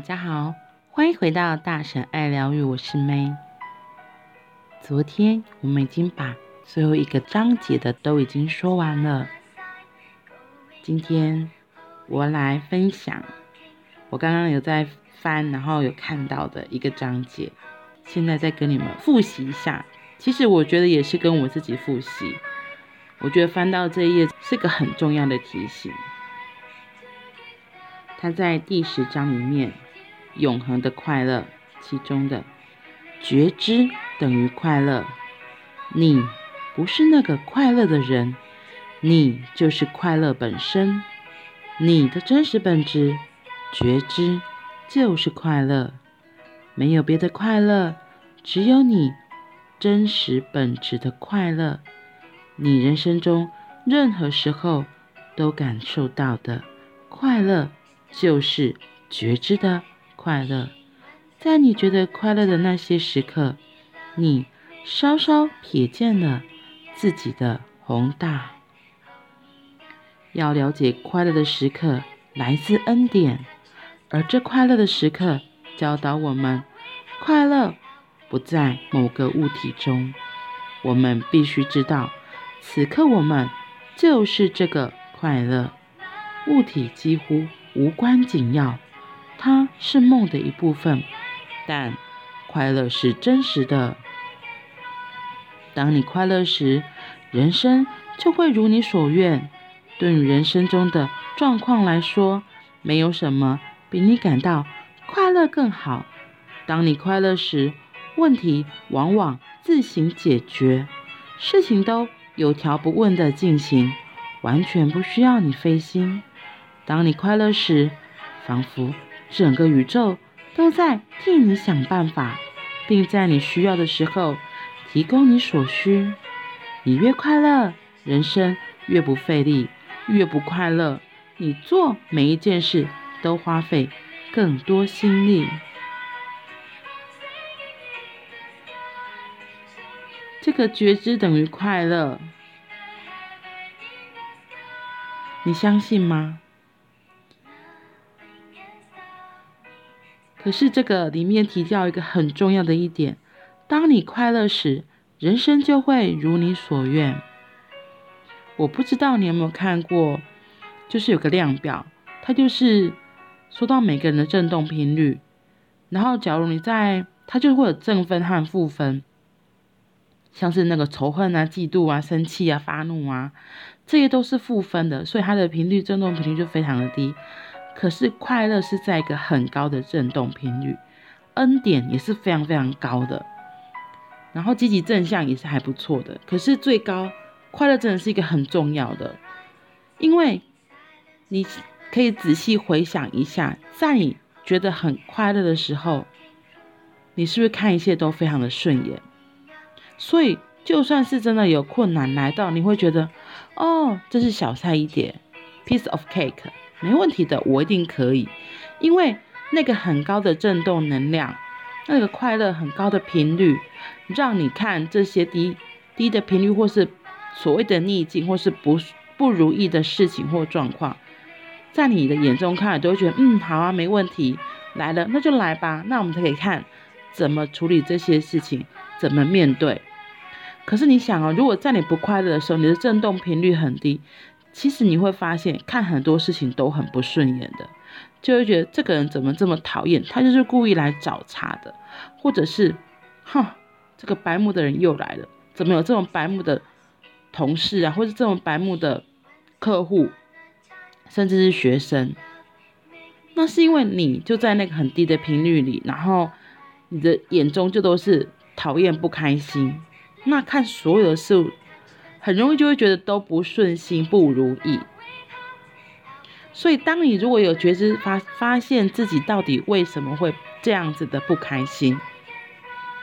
大家好，欢迎回到大神爱疗愈，我是 May。昨天我们已经把最后一个章节的都已经说完了，今天我来分享我刚刚有在翻，然后有看到的一个章节，现在再跟你们复习一下。其实我觉得也是跟我自己复习，我觉得翻到这一页是个很重要的提醒。他在第十章里面，永恒的快乐，其中的觉知等于快乐。你不是那个快乐的人，你就是快乐本身。你的真实本质，觉知就是快乐，没有别的快乐，只有你真实本质的快乐。你人生中任何时候都感受到的快乐。就是觉知的快乐，在你觉得快乐的那些时刻，你稍稍瞥见了自己的宏大。要了解快乐的时刻来自恩典，而这快乐的时刻教导我们，快乐不在某个物体中。我们必须知道，此刻我们就是这个快乐，物体几乎。无关紧要，它是梦的一部分，但快乐是真实的。当你快乐时，人生就会如你所愿。对于人生中的状况来说，没有什么比你感到快乐更好。当你快乐时，问题往往自行解决，事情都有条不紊地进行，完全不需要你费心。当你快乐时，仿佛整个宇宙都在替你想办法，并在你需要的时候提供你所需。你越快乐，人生越不费力；越不快乐，你做每一件事都花费更多心力。这个觉知等于快乐，你相信吗？可是这个里面提到一个很重要的一点：当你快乐时，人生就会如你所愿。我不知道你有没有看过，就是有个量表，它就是说到每个人的振动频率，然后假如你在，它就会有正分和负分，像是那个仇恨啊、嫉妒啊、生气啊、发怒啊，这些都是负分的，所以它的频率振动频率就非常的低。可是快乐是在一个很高的振动频率，恩典也是非常非常高的，然后积极正向也是还不错的。可是最高快乐真的是一个很重要的，因为你可以仔细回想一下，在你觉得很快乐的时候，你是不是看一切都非常的顺眼？所以就算是真的有困难来到，你会觉得哦，这是小菜一碟，piece of cake。没问题的，我一定可以，因为那个很高的振动能量，那个快乐很高的频率，让你看这些低低的频率，或是所谓的逆境，或是不不如意的事情或状况，在你的眼中看都会觉得，嗯，好啊，没问题，来了，那就来吧，那我们才可以看怎么处理这些事情，怎么面对。可是你想哦，如果在你不快乐的时候，你的振动频率很低。其实你会发现，看很多事情都很不顺眼的，就会觉得这个人怎么这么讨厌，他就是故意来找茬的，或者是，哼，这个白目的人又来了，怎么有这种白目的同事啊，或者这种白目的客户，甚至是学生，那是因为你就在那个很低的频率里，然后你的眼中就都是讨厌、不开心，那看所有的事物。很容易就会觉得都不顺心、不如意，所以当你如果有觉知发发现自己到底为什么会这样子的不开心，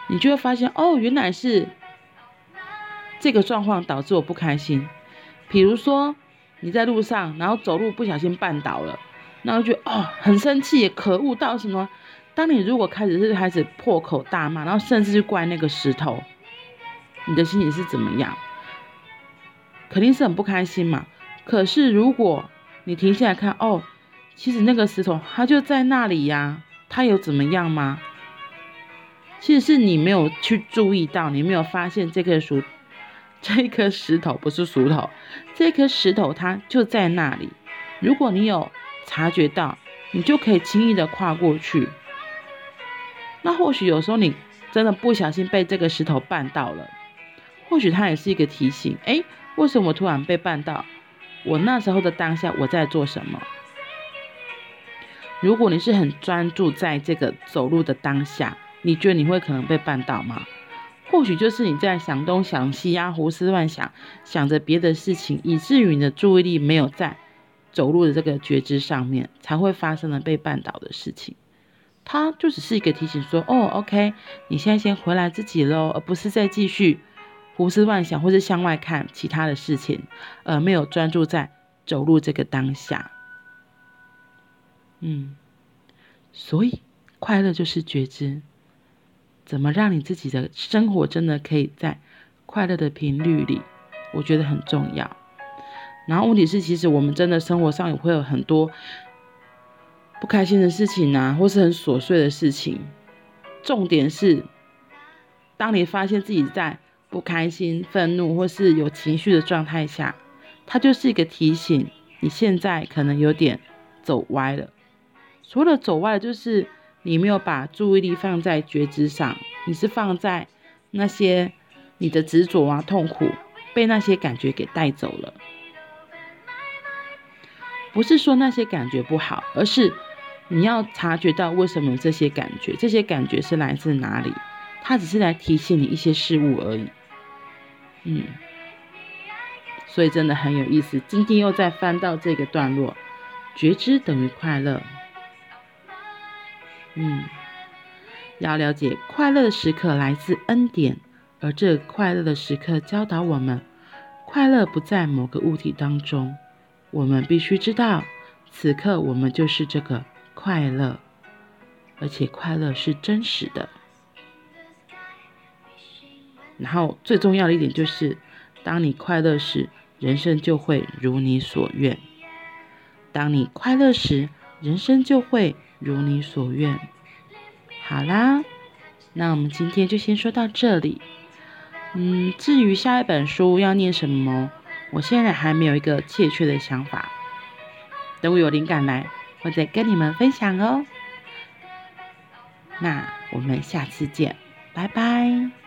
你就会发现哦，原来是这个状况导致我不开心。比如说你在路上，然后走路不小心绊倒了，然后就哦很生气，可恶到什么？当你如果开始是开始破口大骂，然后甚至是怪那个石头，你的心情是怎么样？肯定是很不开心嘛。可是如果你停下来看，哦，其实那个石头它就在那里呀，它有怎么样吗？其实是你没有去注意到，你没有发现这棵树，这一颗石头不是石头，这颗石头它就在那里。如果你有察觉到，你就可以轻易的跨过去。那或许有时候你真的不小心被这个石头绊到了，或许它也是一个提醒。诶，为什么我突然被绊到？我那时候的当下我在做什么？如果你是很专注在这个走路的当下，你觉得你会可能被绊倒吗？或许就是你在想东想西呀、啊，胡思乱想，想着别的事情，以至于你的注意力没有在走路的这个觉知上面，才会发生了被绊倒的事情。它就只是一个提醒说，说哦，OK，你现在先回来自己喽，而不是再继续胡思乱想或是向外看其他的事情，而没有专注在走路这个当下。嗯，所以快乐就是觉知，怎么让你自己的生活真的可以在快乐的频率里，我觉得很重要。然后问题是，其实我们真的生活上也会有很多不开心的事情啊，或是很琐碎的事情。重点是，当你发现自己在不开心、愤怒或是有情绪的状态下，它就是一个提醒，你现在可能有点走歪了。除了走歪，就是你没有把注意力放在觉知上，你是放在那些你的执着啊、痛苦，被那些感觉给带走了。不是说那些感觉不好，而是你要察觉到为什么这些感觉，这些感觉是来自哪里？它只是来提醒你一些事物而已。嗯，所以真的很有意思。今天又再翻到这个段落，觉知等于快乐。嗯，要了解快乐的时刻来自恩典，而这快乐的时刻教导我们，快乐不在某个物体当中。我们必须知道，此刻我们就是这个快乐，而且快乐是真实的。然后最重要的一点就是，当你快乐时，人生就会如你所愿。当你快乐时，人生就会。如你所愿。好啦，那我们今天就先说到这里。嗯，至于下一本书要念什么，我现在还没有一个确切的想法。等我有灵感来，我再跟你们分享哦。那我们下次见，拜拜。